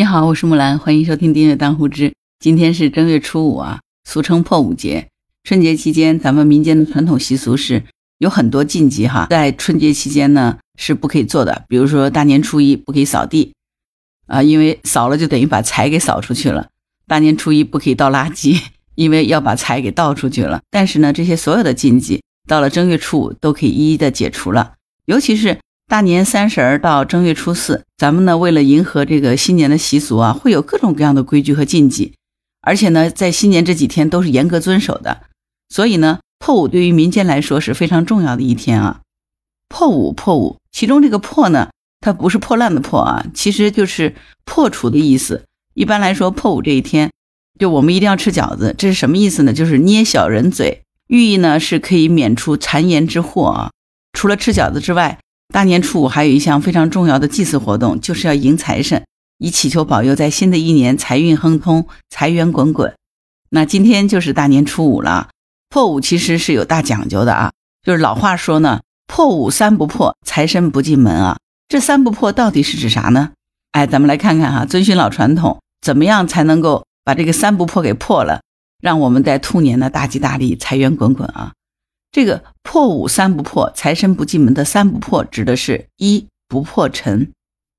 你好，我是木兰，欢迎收听订阅当户知。今天是正月初五啊，俗称破五节。春节期间，咱们民间的传统习俗是有很多禁忌哈，在春节期间呢是不可以做的。比如说大年初一不可以扫地啊，因为扫了就等于把财给扫出去了。大年初一不可以倒垃圾，因为要把财给倒出去了。但是呢，这些所有的禁忌到了正月初五都可以一一的解除了，尤其是。大年三十儿到正月初四，咱们呢为了迎合这个新年的习俗啊，会有各种各样的规矩和禁忌，而且呢在新年这几天都是严格遵守的。所以呢，破五对于民间来说是非常重要的一天啊。破五破五，其中这个破呢，它不是破烂的破啊，其实就是破除的意思。一般来说，破五这一天，就我们一定要吃饺子，这是什么意思呢？就是捏小人嘴，寓意呢是可以免除谗言之祸啊。除了吃饺子之外，大年初五还有一项非常重要的祭祀活动，就是要迎财神，以祈求保佑在新的一年财运亨通、财源滚滚。那今天就是大年初五了，破五其实是有大讲究的啊，就是老话说呢，破五三不破，财神不进门啊。这三不破到底是指啥呢？哎，咱们来看看哈，遵循老传统，怎么样才能够把这个三不破给破了，让我们在兔年呢大吉大利、财源滚滚啊。这个破五三不破，财神不进门的三不破，指的是一不破尘。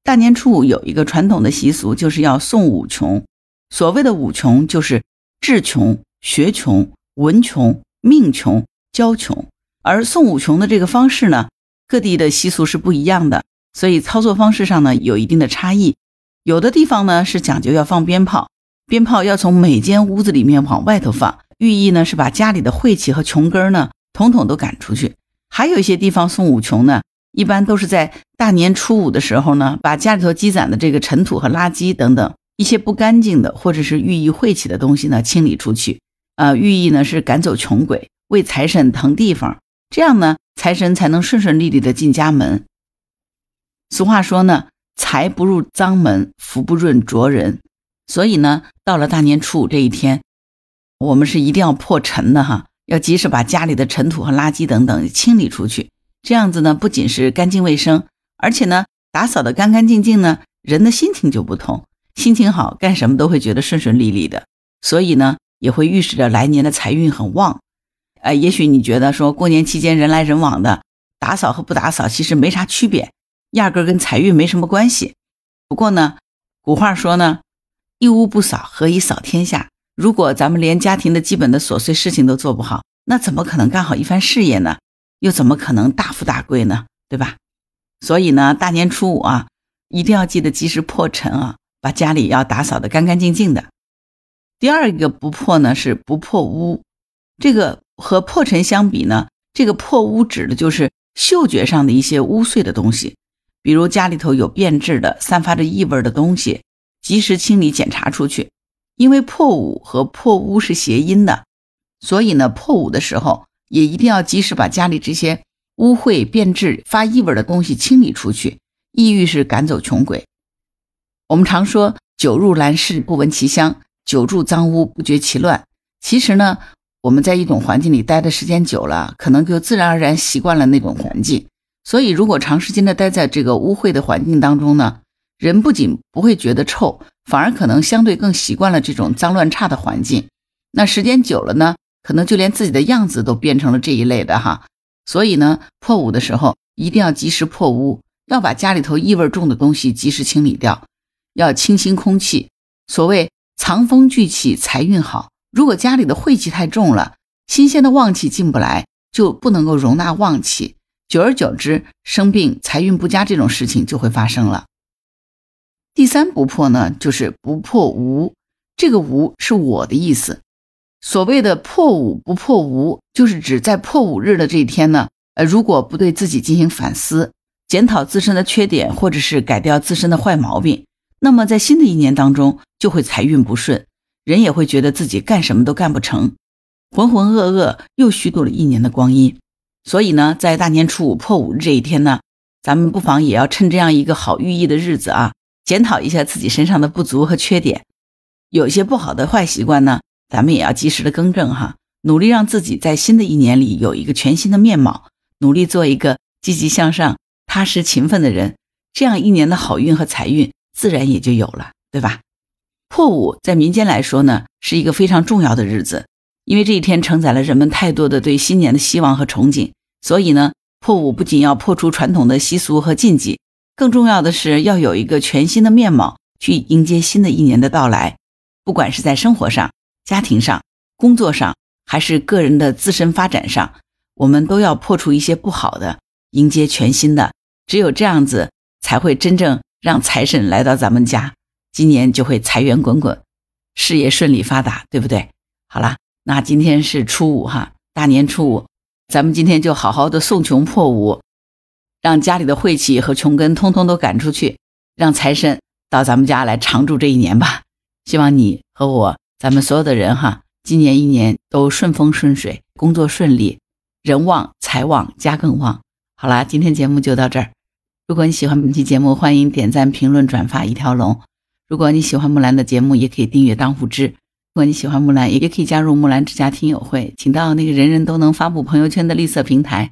大年初五有一个传统的习俗，就是要送五穷。所谓的五穷，就是智穷、学穷、文穷、命穷、交穷。而送五穷的这个方式呢，各地的习俗是不一样的，所以操作方式上呢有一定的差异。有的地方呢是讲究要放鞭炮，鞭炮要从每间屋子里面往外头放，寓意呢是把家里的晦气和穷根呢。统统都赶出去。还有一些地方送五穷呢，一般都是在大年初五的时候呢，把家里头积攒的这个尘土和垃圾等等一些不干净的或者是寓意晦气的东西呢清理出去。呃，寓意呢是赶走穷鬼，为财神腾地方，这样呢财神才能顺顺利利的进家门。俗话说呢，财不入脏门，福不润浊人。所以呢，到了大年初五这一天，我们是一定要破尘的哈。要及时把家里的尘土和垃圾等等清理出去，这样子呢，不仅是干净卫生，而且呢，打扫的干干净净呢，人的心情就不同，心情好，干什么都会觉得顺顺利利的，所以呢，也会预示着来年的财运很旺。呃，也许你觉得说过年期间人来人往的，打扫和不打扫其实没啥区别，压根跟财运没什么关系。不过呢，古话说呢，一屋不扫，何以扫天下？如果咱们连家庭的基本的琐碎事情都做不好，那怎么可能干好一番事业呢？又怎么可能大富大贵呢？对吧？所以呢，大年初五啊，一定要记得及时破尘啊，把家里要打扫的干干净净的。第二个不破呢是不破污，这个和破尘相比呢，这个破污指的就是嗅觉上的一些污秽的东西，比如家里头有变质的、散发着异味的东西，及时清理检查出去。因为破五和破屋是谐音的，所以呢，破五的时候也一定要及时把家里这些污秽、变质、发异味的东西清理出去，意欲是赶走穷鬼。我们常说“久入兰室不闻其香，久住脏屋不觉其乱”。其实呢，我们在一种环境里待的时间久了，可能就自然而然习惯了那种环境。所以，如果长时间的待在这个污秽的环境当中呢，人不仅不会觉得臭。反而可能相对更习惯了这种脏乱差的环境，那时间久了呢，可能就连自己的样子都变成了这一类的哈。所以呢，破屋的时候一定要及时破屋，要把家里头异味重的东西及时清理掉，要清新空气。所谓藏风聚气，财运好。如果家里的晦气太重了，新鲜的旺气进不来，就不能够容纳旺气，久而久之，生病、财运不佳这种事情就会发生了。第三不破呢，就是不破无。这个无是我的意思。所谓的破五不破无，就是指在破五日的这一天呢，呃，如果不对自己进行反思，检讨自身的缺点，或者是改掉自身的坏毛病，那么在新的一年当中就会财运不顺，人也会觉得自己干什么都干不成，浑浑噩噩，又虚度了一年的光阴。所以呢，在大年初五破五日这一天呢，咱们不妨也要趁这样一个好寓意的日子啊。检讨一下自己身上的不足和缺点，有些不好的坏习惯呢，咱们也要及时的更正哈，努力让自己在新的一年里有一个全新的面貌，努力做一个积极向上、踏实勤奋的人，这样一年的好运和财运自然也就有了。对吧？破五在民间来说呢，是一个非常重要的日子，因为这一天承载了人们太多的对新年的希望和憧憬。所以呢，破五不仅要破除传统的习俗和禁忌，更重要的是要有一个全新的面貌去迎接新的一年的到来。不管是在生活上、家庭上、工作上，还是个人的自身发展上，我们都要破除一些不好的，迎接全新的。只有这样子，才会真正让财神来到咱们家。今年就会财源滚滚，事业顺利发达，对不对？好了，那今天是初五哈，大年初五，咱们今天就好好的送穷破五，让家里的晦气和穷根通通都赶出去，让财神到咱们家来常住这一年吧。希望你和我，咱们所有的人哈，今年一年都顺风顺水，工作顺利，人旺财旺家更旺。好啦，今天节目就到这儿。如果你喜欢本期节目，欢迎点赞、评论、转发一条龙。如果你喜欢木兰的节目，也可以订阅当户知。如果你喜欢木兰，也也可以加入木兰之家听友会，请到那个人人都能发布朋友圈的绿色平台，